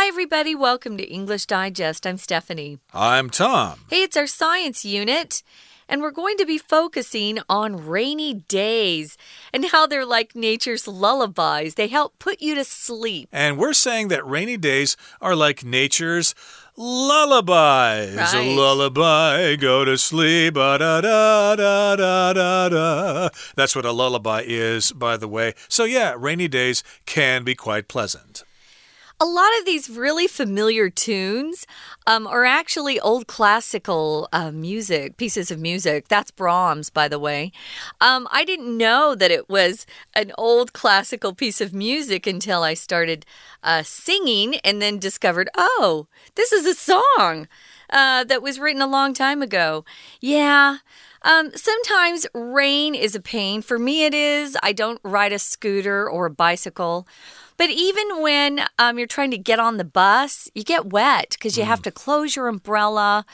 Hi, everybody. Welcome to English Digest. I'm Stephanie. I'm Tom. Hey, it's our science unit. And we're going to be focusing on rainy days and how they're like nature's lullabies. They help put you to sleep. And we're saying that rainy days are like nature's lullabies. Right. Lullaby, go to sleep. Da, da, da, da, da, da. That's what a lullaby is, by the way. So, yeah, rainy days can be quite pleasant. A lot of these really familiar tunes um, are actually old classical uh, music, pieces of music. That's Brahms, by the way. Um, I didn't know that it was an old classical piece of music until I started uh, singing and then discovered, oh, this is a song uh, that was written a long time ago. Yeah. Um, sometimes rain is a pain. For me, it is. I don't ride a scooter or a bicycle. But even when um, you're trying to get on the bus, you get wet because you have to close your umbrella,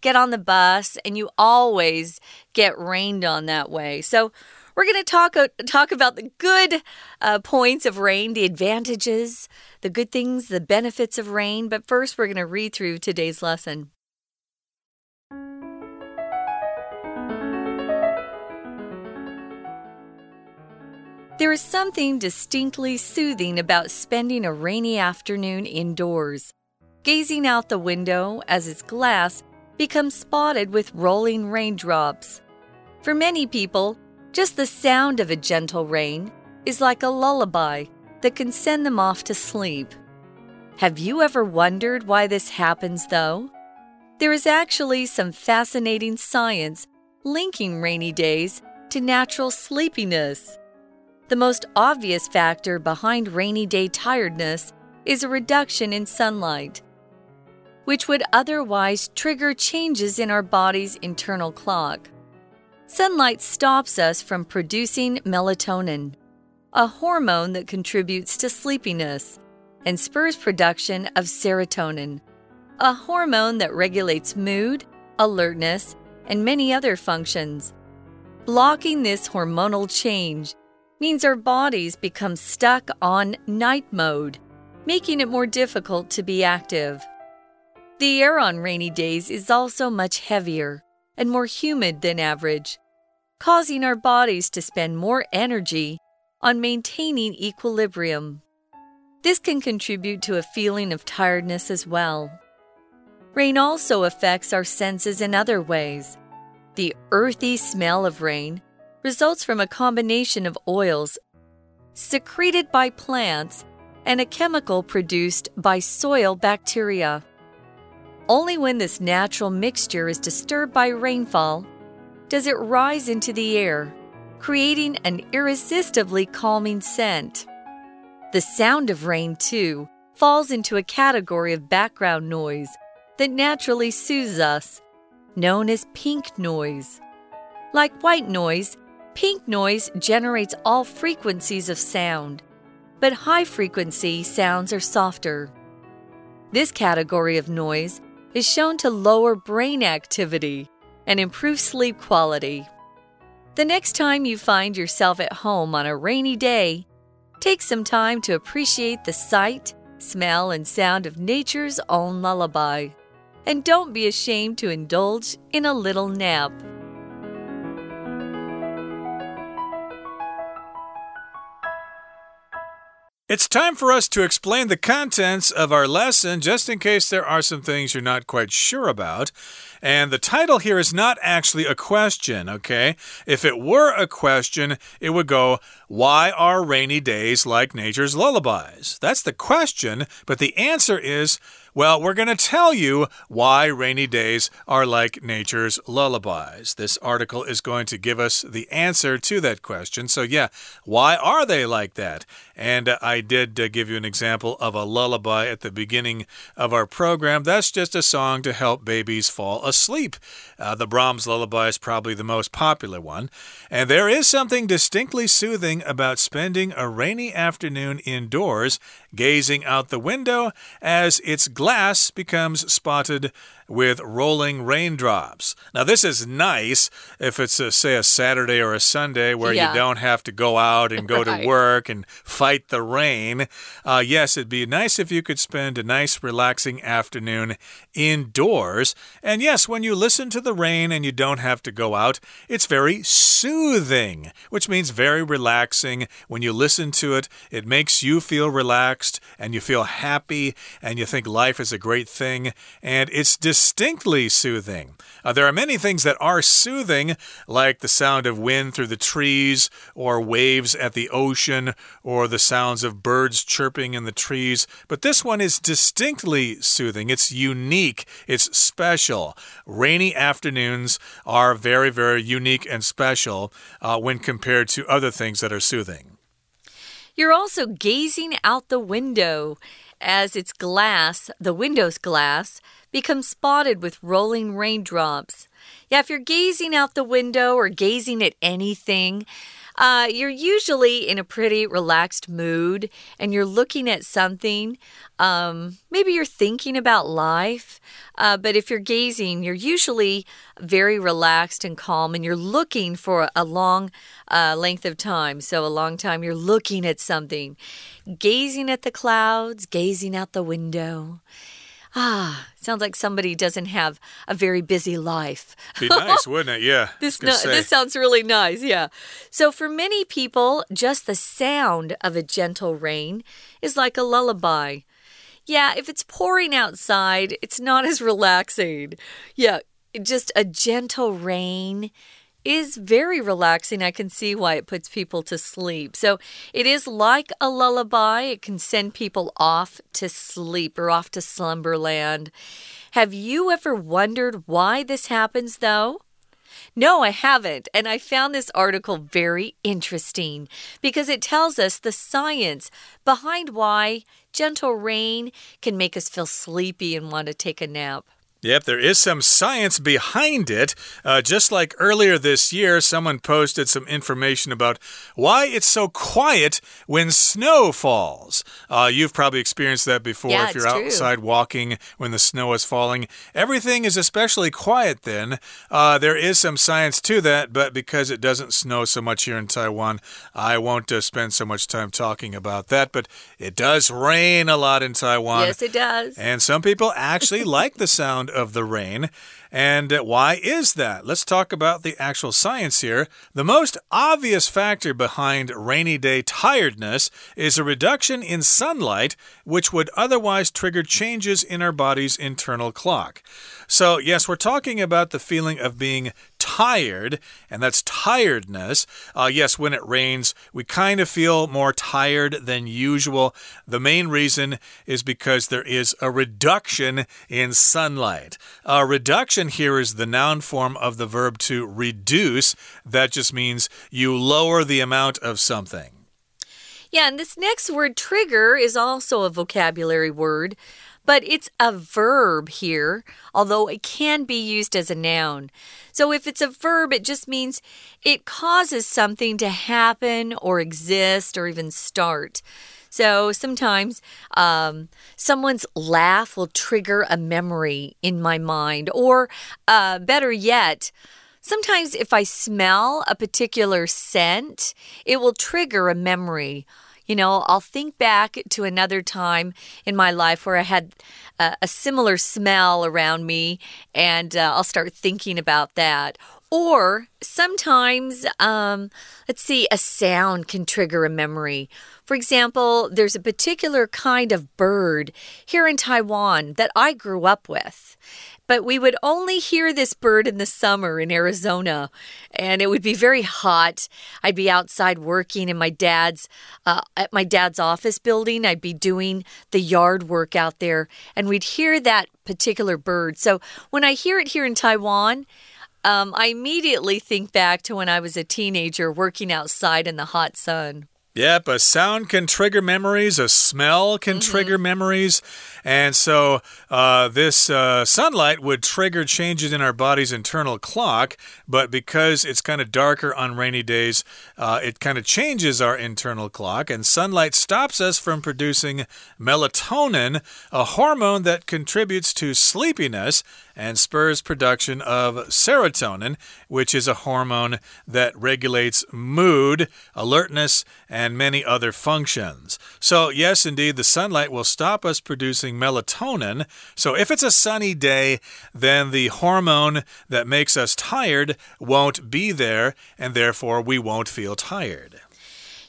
get on the bus, and you always get rained on that way. So we're going to talk uh, talk about the good uh, points of rain, the advantages, the good things, the benefits of rain. But first, we're going to read through today's lesson. There is something distinctly soothing about spending a rainy afternoon indoors, gazing out the window as its glass becomes spotted with rolling raindrops. For many people, just the sound of a gentle rain is like a lullaby that can send them off to sleep. Have you ever wondered why this happens, though? There is actually some fascinating science linking rainy days to natural sleepiness. The most obvious factor behind rainy day tiredness is a reduction in sunlight, which would otherwise trigger changes in our body's internal clock. Sunlight stops us from producing melatonin, a hormone that contributes to sleepiness, and spurs production of serotonin, a hormone that regulates mood, alertness, and many other functions. Blocking this hormonal change means our bodies become stuck on night mode, making it more difficult to be active. The air on rainy days is also much heavier and more humid than average, causing our bodies to spend more energy on maintaining equilibrium. This can contribute to a feeling of tiredness as well. Rain also affects our senses in other ways. The earthy smell of rain results from a combination of oils secreted by plants and a chemical produced by soil bacteria. Only when this natural mixture is disturbed by rainfall does it rise into the air, creating an irresistibly calming scent. The sound of rain, too, falls into a category of background noise that naturally soothes us, known as pink noise. Like white noise, Pink noise generates all frequencies of sound, but high frequency sounds are softer. This category of noise is shown to lower brain activity and improve sleep quality. The next time you find yourself at home on a rainy day, take some time to appreciate the sight, smell, and sound of nature's own lullaby. And don't be ashamed to indulge in a little nap. It's time for us to explain the contents of our lesson, just in case there are some things you're not quite sure about. And the title here is not actually a question, okay? If it were a question, it would go, Why are rainy days like nature's lullabies? That's the question, but the answer is, well, we're going to tell you why rainy days are like nature's lullabies. This article is going to give us the answer to that question. So, yeah, why are they like that? And uh, I did uh, give you an example of a lullaby at the beginning of our program. That's just a song to help babies fall asleep. Uh, the Brahms lullaby is probably the most popular one. And there is something distinctly soothing about spending a rainy afternoon indoors, gazing out the window as its glass becomes spotted with rolling raindrops. Now, this is nice if it's, a, say, a Saturday or a Sunday where Yeah. you don't have to go out and go Right. to work and fight the rain. Uh, yes, it'd be nice if you could spend a nice, relaxing afternoon indoors. And yes, when you listen to the rain and you don't have to go out, it's very soothing, which means very relaxing. When you listen to it, it makes you feel relaxed and you feel happy and you think life is a great thing. And it's distinctly soothing. Uh, there are many things that are soothing, like the sound of wind through the trees, or waves at the ocean, or the sounds of birds chirping in the trees. But this one is distinctly soothing. It's unique, it's special. Rainy afternoons are very, very unique and special uh, when compared to other things that are soothing. You're also gazing out the window as its glass, the window's glass, becomes spotted with rolling raindrops. Yeah, if you're gazing out the window or gazing at anything, uh, you're usually in a pretty relaxed mood and you're looking at something. Um, maybe you're thinking about life, uh, but if you're gazing, you're usually very relaxed and calm and you're looking for a long uh, length of time. So, a long time you're looking at something, gazing at the clouds, gazing out the window. Ah, sounds like somebody doesn't have a very busy life. Be nice, wouldn't it? Yeah. This, no, this sounds really nice, yeah. So, for many people, just the sound of a gentle rain is like a lullaby. Yeah, if it's pouring outside, it's not as relaxing. Yeah, just a gentle rain is very relaxing. I can see why it puts people to sleep. So it is like a lullaby. It can send people off to sleep or off to slumberland. Have you ever wondered why this happens, though? No, I haven't. And I found this article very interesting because it tells us the science behind why gentle rain can make us feel sleepy and want to take a nap. Yep, there is some science behind it. Uh, just like earlier this year, someone posted some information about why it's so quiet when snow falls. Uh, you've probably experienced that before Yeah, if you're it's true. outside walking when the snow is falling. Everything is especially quiet then. Uh, there is some science to that, but because it doesn't snow so much here in Taiwan, I won't uh, spend so much time talking about that. But it does rain a lot in Taiwan. yes, it does. And some people actually like the sound of the rain. And why is that? Let's talk about the actual science here. The most obvious factor behind rainy day tiredness is a reduction in sunlight, which would otherwise trigger changes in our body's internal clock. So, yes, we're talking about the feeling of being tired, and that's tiredness. Uh, yes, when it rains, we kind of feel more tired than usual. The main reason is because there is a reduction in sunlight. A reduction here is the noun form of the verb to reduce. That just means you lower the amount of something. Yeah, and this next word, trigger, is also a vocabulary word, but it's a verb here, although it can be used as a noun. So if it's a verb, it just means it causes something to happen or exist or even start. So sometimes um, someone's laugh will trigger a memory in my mind, or uh, better yet, Sometimes, if I smell a particular scent, it will trigger a memory. You know, I'll think back to another time in my life where I had a, a similar smell around me, and uh, I'll start thinking about that. Or sometimes, um, let's see, a sound can trigger a memory. For example, there's a particular kind of bird here in Taiwan that I grew up with. But we would only hear this bird in the summer in Arizona, and it would be very hot. I'd be outside working in my dad's uh, at my dad's office building. I'd be doing the yard work out there, and we'd hear that particular bird. So when I hear it here in Taiwan, um, I immediately think back to when I was a teenager working outside in the hot sun. Yep, a sound can trigger memories, a smell can trigger memories. And so uh, this uh, sunlight would trigger changes in our body's internal clock. But because it's kind of darker on rainy days, uh, it kind of changes our internal clock. And sunlight stops us from producing melatonin, a hormone that contributes to sleepiness and spurs production of serotonin, which is a hormone that regulates mood, alertness, and many other functions. So, yes, indeed, the sunlight will stop us producing melatonin. So, if it's a sunny day, then the hormone that makes us tired won't be there, and therefore we won't feel tired.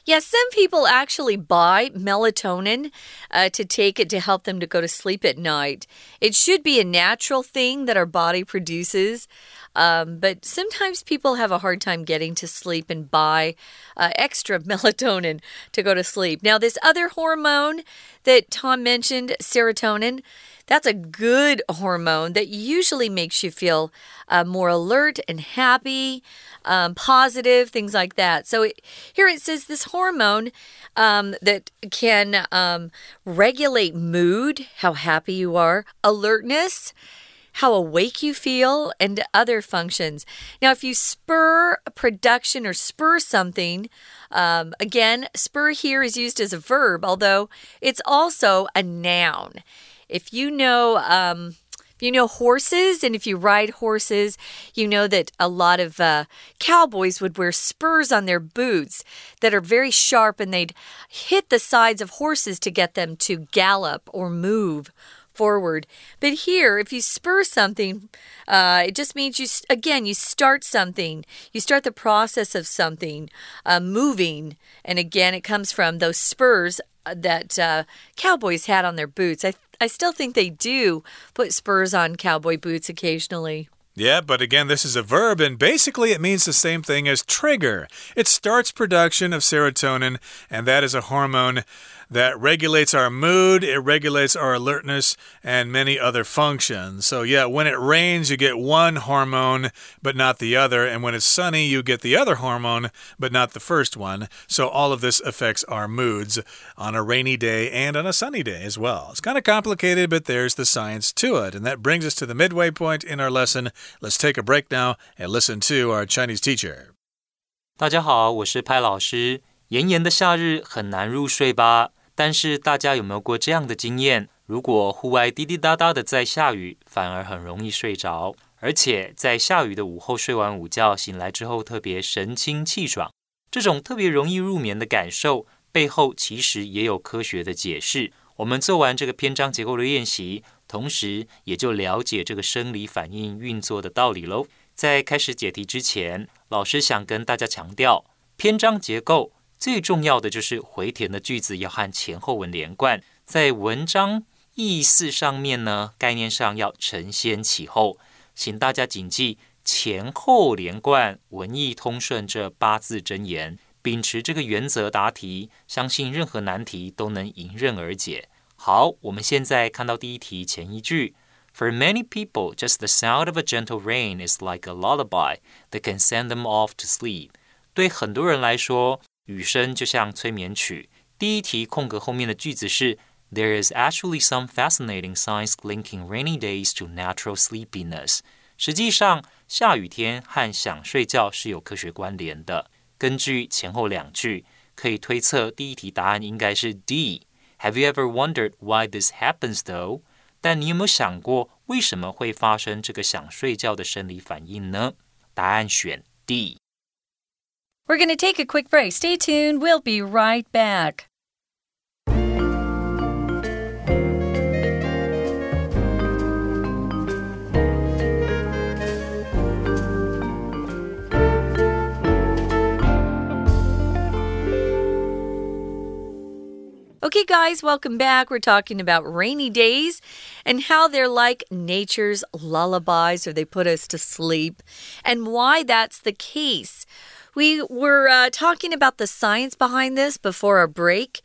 Yeah, some people actually buy melatonin uh, to take it to help them to go to sleep at night. It should be a natural thing that our body produces. Um, but sometimes people have a hard time getting to sleep and buy uh, extra melatonin to go to sleep. Now, this other hormone that Tom mentioned, serotonin, that's a good hormone that usually makes you feel uh, more alert and happy, um, positive, things like that. So it, here it says this hormone um, that can um, regulate mood, how happy you are, alertness how awake you feel, and other functions. Now, if you spur production or spur something, um, again, spur here is used as a verb, although it's also a noun. If you know, um, you know horses and if you ride horses, you know that a lot of uh, cowboys would wear spurs on their boots that are very sharp and they'd hit the sides of horses to get them to gallop or move forward. But here, if you spur something, uh, it just means you, again, you start something. You start the process of something uh, moving. And again, it comes from those spurs uh, that uh, cowboys had on their boots. I, I still think they do put spurs on cowboy boots occasionally. Yeah, but again, this is a verb, and basically it means the same thing as trigger. It starts production of serotonin, and that is a hormone that regulates our mood, it regulates our alertness, and many other functions. So, yeah, when it rains, you get one hormone, but not the other. And when it's sunny, you get the other hormone, but not the first one. So, all of this affects our moods on a rainy day and on a sunny day as well. It's kind of complicated, but there's the science to it. And that brings us to the midway point in our lesson. Let's take a break now and listen to our Chinese teacher. 大家好，我是派老师。 炎炎的夏日很难入睡吧？但是大家有没有过这样的经验？如果户外滴滴答答的在下雨，反而很容易睡着，而且在下雨的午后睡完午觉，醒来之后特别神清气爽。这种特别容易入眠的感受背后，其实也有科学的解释。我们做完这个篇章结构的练习，同时也就了解这个生理反应运作的道理喽。在开始解题之前，老师想跟大家强调，篇章结构。最重要的就是回填的句子要和前后文连贯，在文章意思上面呢，概念上要承先启后，请大家谨记前后连贯、文意通顺这八字真言，秉持这个原则答题，相信任何难题都能迎刃而解。好，我们现在看到第一题前一句：For many people, just the sound of a gentle rain is like a lullaby that can send them off to sleep。对很多人来说，雨声就像催眠曲。第一题空格后面的句子是 There is actually some fascinating science linking rainy days to natural sleepiness。实际上，下雨天和想睡觉是有科学关联的。根据前后两句，可以推测第一题答案应该是 D。Have you ever wondered why this happens though？但你有没有想过，为什么会发生这个想睡觉的生理反应呢？答案选 D。 We're going to take a quick break. Stay tuned. We'll be right back. Okay, guys, welcome back. We're talking about rainy days and how they're like nature's lullabies or they put us to sleep and why that's the case. We were uh, talking about the science behind this before our break,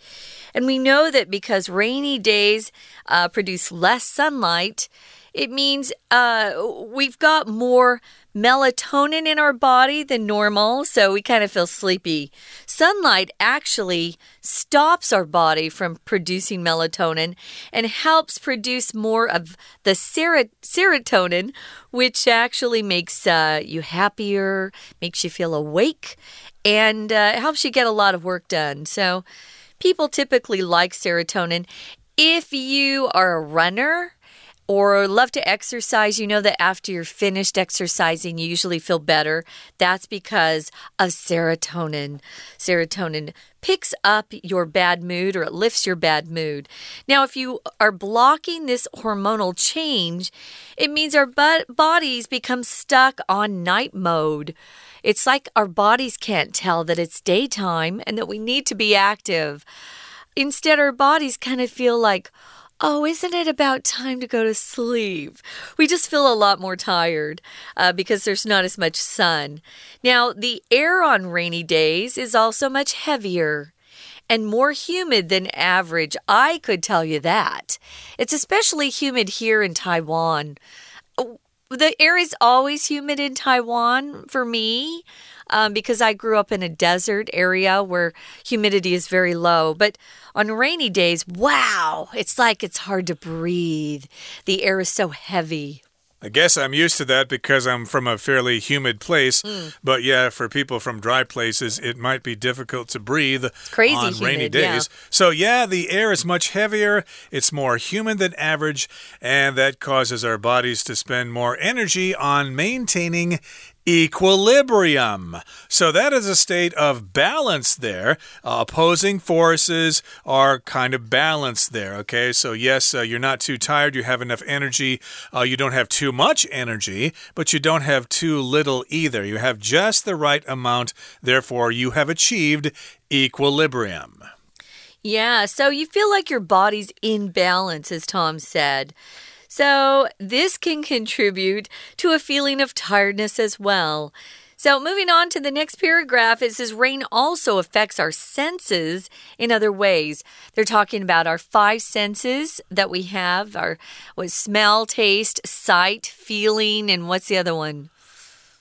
and we know that because rainy days uh, produce less sunlight, it means uh, we've got more melatonin in our body than normal, so we kind of feel sleepy. Sunlight actually stops our body from producing melatonin and helps produce more of the serotonin, which actually makes uh, you happier, makes you feel awake, and uh, helps you get a lot of work done. So, people typically like serotonin. If you are a runner, or love to exercise, you know that after you're finished exercising, you usually feel better. That's because of serotonin. Serotonin picks up your bad mood or it lifts your bad mood. Now, if you are blocking this hormonal change, it means our bodies become stuck on night mode. It's like our bodies can't tell that it's daytime and that we need to be active. Instead, our bodies kind of feel like, Oh, isn't it about time to go to sleep? We just feel a lot more tired uh, because there's not as much sun. Now, the air on rainy days is also much heavier and more humid than average. I could tell you that. It's especially humid here in Taiwan. Oh, the air is always humid in Taiwan for me um, because I grew up in a desert area where humidity is very low. But on rainy days, wow, it's like it's hard to breathe. The air is so heavy. I guess I'm used to that because I'm from a fairly humid place. Mm. But yeah, for people from dry places, it might be difficult to breathe crazy on humid, rainy days. Yeah. So yeah, the air is much heavier, it's more humid than average, and that causes our bodies to spend more energy on maintaining equilibrium. So that is a state of balance there. Uh, opposing forces are kind of balanced there. Okay, so yes, uh, you're not too tired, you have enough energy, uh, you don't have too much energy, but you don't have too little either. You have just the right amount, therefore, you have achieved equilibrium. Yeah, so you feel like your body's in balance, as Tom said. So, this can contribute to a feeling of tiredness as well. So, moving on to the next paragraph, it says rain also affects our senses in other ways. They're talking about our five senses that we have our what smell, taste, sight, feeling, and what's the other one?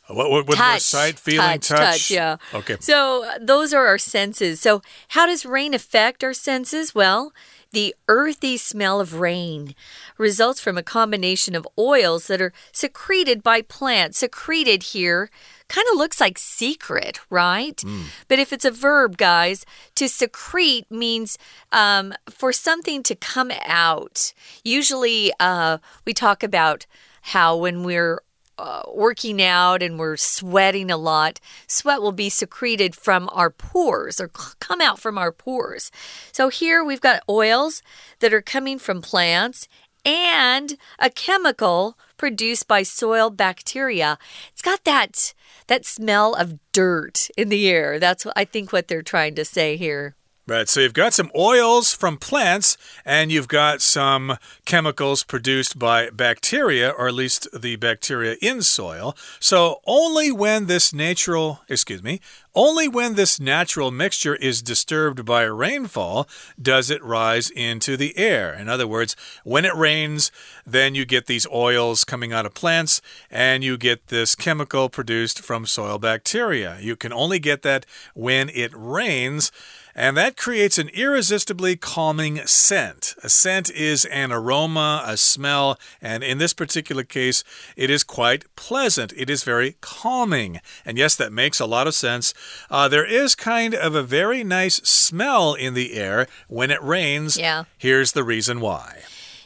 What, what, what touch, sight, feeling, touch, touch, touch, yeah. Okay. So uh, those are our senses. So how does rain affect our senses? Well, the earthy smell of rain results from a combination of oils that are secreted by plants. Secreted here kind of looks like secret, right? Mm. But if it's a verb, guys, to secrete means um, for something to come out. Usually, uh, we talk about how when we're uh, working out and we're sweating a lot, sweat will be secreted from our pores or come out from our pores. So here we've got oils that are coming from plants and a chemical produced by soil bacteria. It's got that that smell of dirt in the air. That's I think what they're trying to say here. Right, so you've got some oils from plants and you've got some chemicals produced by bacteria, or at least the bacteria in soil. So only when this natural, excuse me, only when this natural mixture is disturbed by rainfall does it rise into the air. In other words, when it rains, then you get these oils coming out of plants and you get this chemical produced from soil bacteria. You can only get that when it rains. And that creates an irresistibly calming scent. A scent is an aroma, a smell, and in this particular case, it is quite pleasant. It is very calming. And yes, that makes a lot of sense. Uh, there is kind of a very nice smell in the air when it rains. Yeah. Here's the reason why.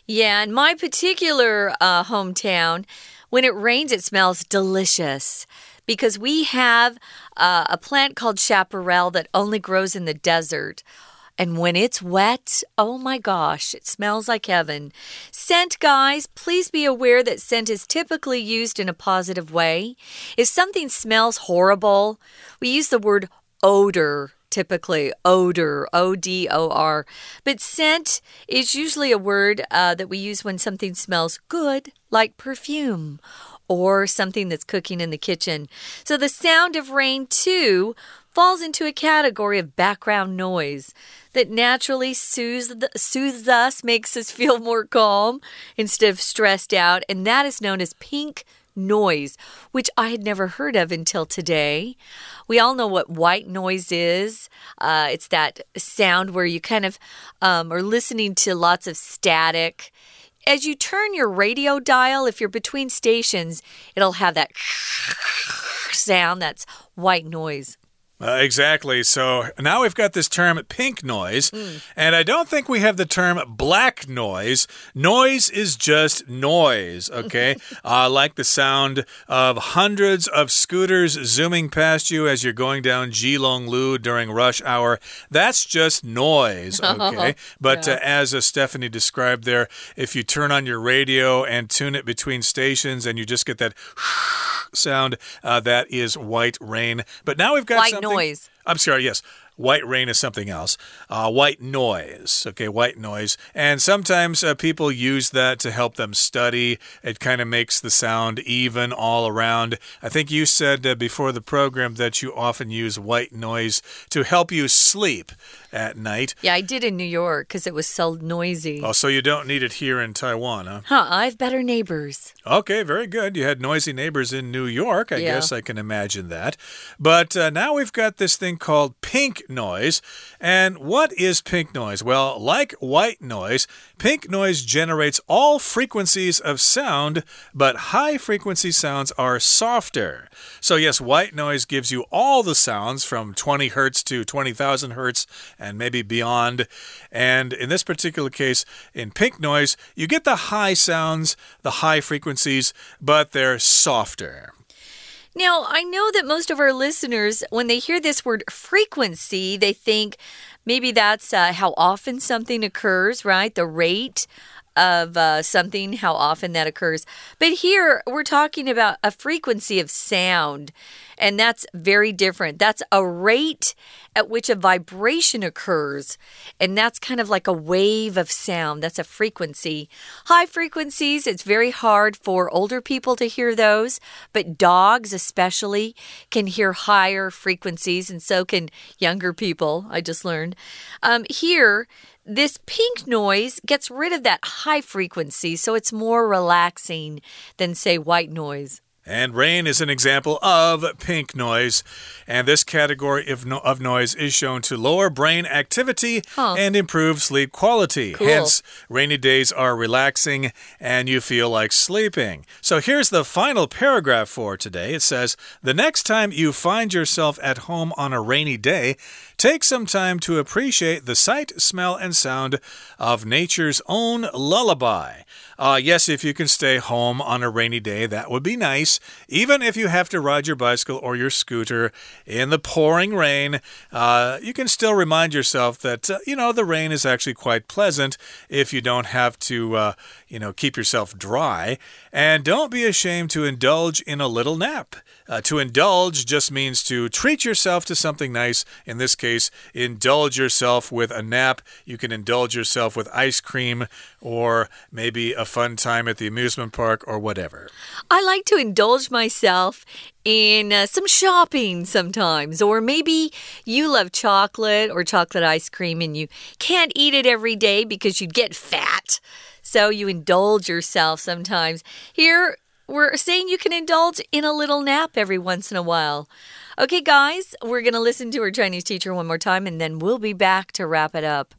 Yeah, in my particular uh, hometown, when it rains, it smells delicious because we have uh, a plant called chaparral that only grows in the desert. And when it's wet, oh my gosh, it smells like heaven. Scent, guys, please be aware that scent is typically used in a positive way. If something smells horrible, we use the word odor typically odor, O D O R. But scent is usually a word uh, that we use when something smells good, like perfume or something that's cooking in the kitchen. So the sound of rain, too, falls into a category of background noise that naturally soothes, us, makes us feel more calm instead of stressed out, and that is known as pink noise, which I had never heard of until today. We all know what white noise is. Uh, it's that sound where you kind of um, are listening to lots of static as you turn your radio dial, if you're between stations, it'll have that sound that's white noise. Uh, exactly. So now we've got this term pink noise, mm. and I don't think we have the term black noise. Noise is just noise, okay? uh, like the sound of hundreds of scooters zooming past you as you're going down Keelung Lu during rush hour. That's just noise, okay? but yeah. uh, as uh, Stephanie described there, if you turn on your radio and tune it between stations and you just get that sound, uh, that is white rain. But now we've got white something noise. I'm sorry, yes. White rain is something else. Uh, white noise. Okay, white noise. And sometimes uh, people use that to help them study. It kind of makes the sound even all around. I think you said uh, before the program that you often use white noise to help you sleep at night. Yeah, I did in New York because it was so noisy. Oh, so you don't need it here in Taiwan, huh? Huh, I have better neighbors. Okay, very good. You had noisy neighbors in New York. I yeah. guess I can imagine that. But uh, now we've got this thing called pink noise. And what is pink noise? Well, like white noise, pink noise generates all frequencies of sound, but high frequency sounds are softer. So, yes, white noise gives you all the sounds from 20 hertz to 20,000 hertz and maybe beyond. And in this particular case, in pink noise, you get the high sounds, the high frequencies, but they're softer. Now, I know that most of our listeners, when they hear this word frequency, they think maybe that's uh, how often something occurs, right? The rate of uh, something, how often that occurs. But here we're talking about a frequency of sound, and that's very different. That's a rate at which a vibration occurs, and that's kind of like a wave of sound. That's a frequency. High frequencies, it's very hard for older people to hear those, but dogs, especially, can hear higher frequencies, and so can younger people. I just learned. Um, here, this pink noise gets rid of that high frequency, so it's more relaxing than, say, white noise. And rain is an example of pink noise. And this category of, no of noise is shown to lower brain activity huh. and improve sleep quality. Cool. Hence, rainy days are relaxing and you feel like sleeping. So here's the final paragraph for today. It says The next time you find yourself at home on a rainy day, Take some time to appreciate the sight, smell, and sound of nature's own lullaby. Uh, yes, if you can stay home on a rainy day, that would be nice. Even if you have to ride your bicycle or your scooter in the pouring rain, uh, you can still remind yourself that, uh, you know, the rain is actually quite pleasant if you don't have to, uh, you know, keep yourself dry. And don't be ashamed to indulge in a little nap. Uh, to indulge just means to treat yourself to something nice. In this case, indulge yourself with a nap. You can indulge yourself with ice cream or maybe a fun time at the amusement park or whatever. I like to indulge myself in uh, some shopping sometimes. Or maybe you love chocolate or chocolate ice cream and you can't eat it every day because you'd get fat. So you indulge yourself sometimes. Here, we're saying you can indulge in a little nap every once in a while. Okay, guys, we're going to listen to our Chinese teacher one more time and then we'll be back to wrap it up.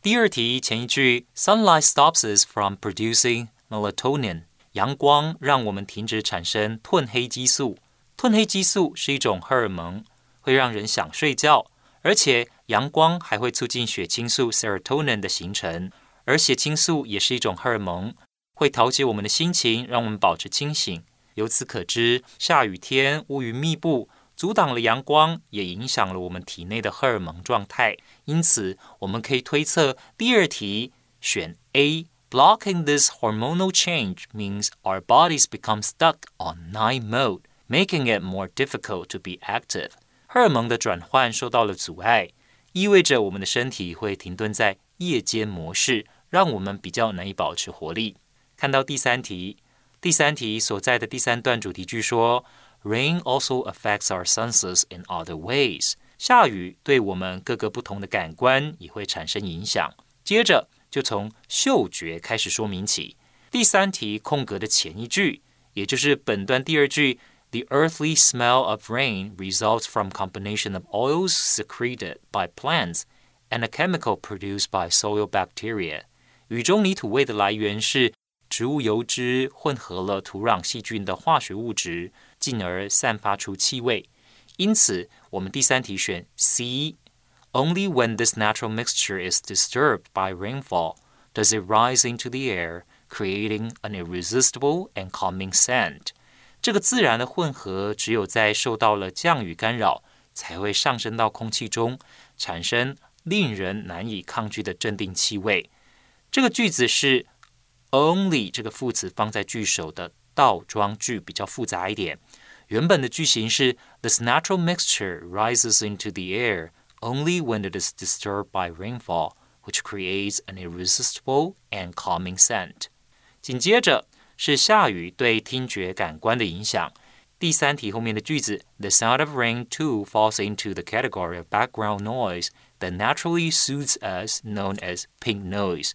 第二题前一句，sunlight stops us from producing melatonin。阳光让我们停止产生褪黑激素。褪黑激素是一种荷尔蒙，会让人想睡觉，而且阳光还会促进血清素 serotonin 的形成，而血清素也是一种荷尔蒙， 会调节我们的心情，让我们保持清醒。由此可知，下雨天乌云密布，阻挡了阳光，也影响了我们体内的荷尔蒙状态。因此，我们可以推测第二题选 A。Blocking this hormonal change means our bodies become stuck on night mode, making it more difficult to be active. 荷尔蒙的转换受到了阻碍，意味着我们的身体会停顿在夜间模式，让我们比较难以保持活力。看到第三题，第三题所在的第三段主题句说，Rain also affects our senses in other ways。下雨对我们各个不同的感官也会产生影响。接着就从嗅觉开始说明起。第三题空格的前一句，也就是本段第二句，The earthly smell of rain results from combination of oils secreted by plants and a chemical produced by soil bacteria。雨中泥土味的来源是 植物油脂混合了土壤细菌的化学物质，进而散发出气味。因此，我们第三题选 C。Only when this natural mixture is disturbed by rainfall does it rise into the air, creating an irresistible and calming scent. 这个自然的混合，只有在受到了降雨干扰，才会上升到空气中，产生令人难以抗拒的镇定气味。这个句子是 only 这个副词放在句首的倒装句，比较复杂一点。原本的句型是 This natural mixture rises into the air only when it is disturbed by rainfall, which creates an irresistible and calming scent. 紧接着是下雨对听觉感官的影响。第三题后面的句子，The sound of rain too falls into the category of background noise that naturally soothes us, known as pink noise。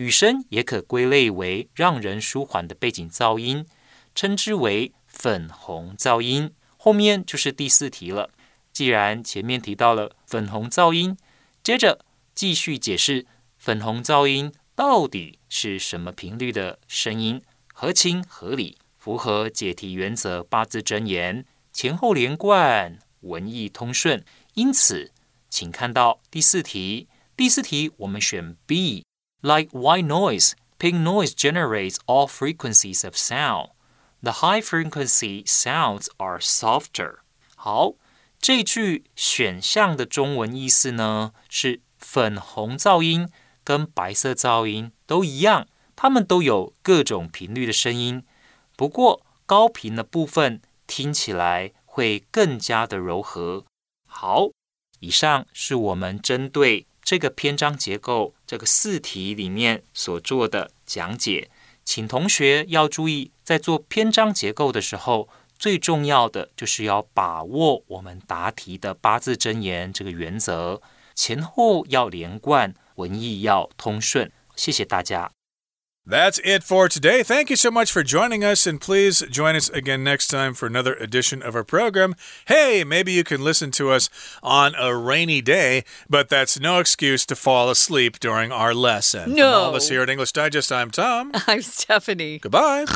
雨声也可归类为让人舒缓的背景噪音，称之为粉红噪音。后面就是第四题了。既然前面提到了粉红噪音，接着继续解释粉红噪音到底是什么频率的声音，合情合理，符合解题原则，八字真言，前后连贯，文艺通顺。因此，请看到第四题。第四题我们选 B。Like white noise, pink noise generates all frequencies of sound. The high frequency sounds are softer. 好。这句选项的中文意思呢，是粉红噪音跟白色噪音都一样，它们都有各种频率的声音，不过高频的部分听起来会更加的柔和。好，以上是我们针对 这个篇章结构这个四题里面所做的讲解，请同学要注意，在做篇章结构的时候。最重要的就是要把握我们答题的八字真言这个原则，前后要连贯，文意要通顺。谢谢大家。That's it for today. Thank you so much for joining us, and please join us again next time for another edition of our program. Hey, maybe you can listen to us on a rainy day, but that's no excuse to fall asleep during our lesson. No. From all of us here at English Digest, I'm Tom. I'm Stephanie. Goodbye.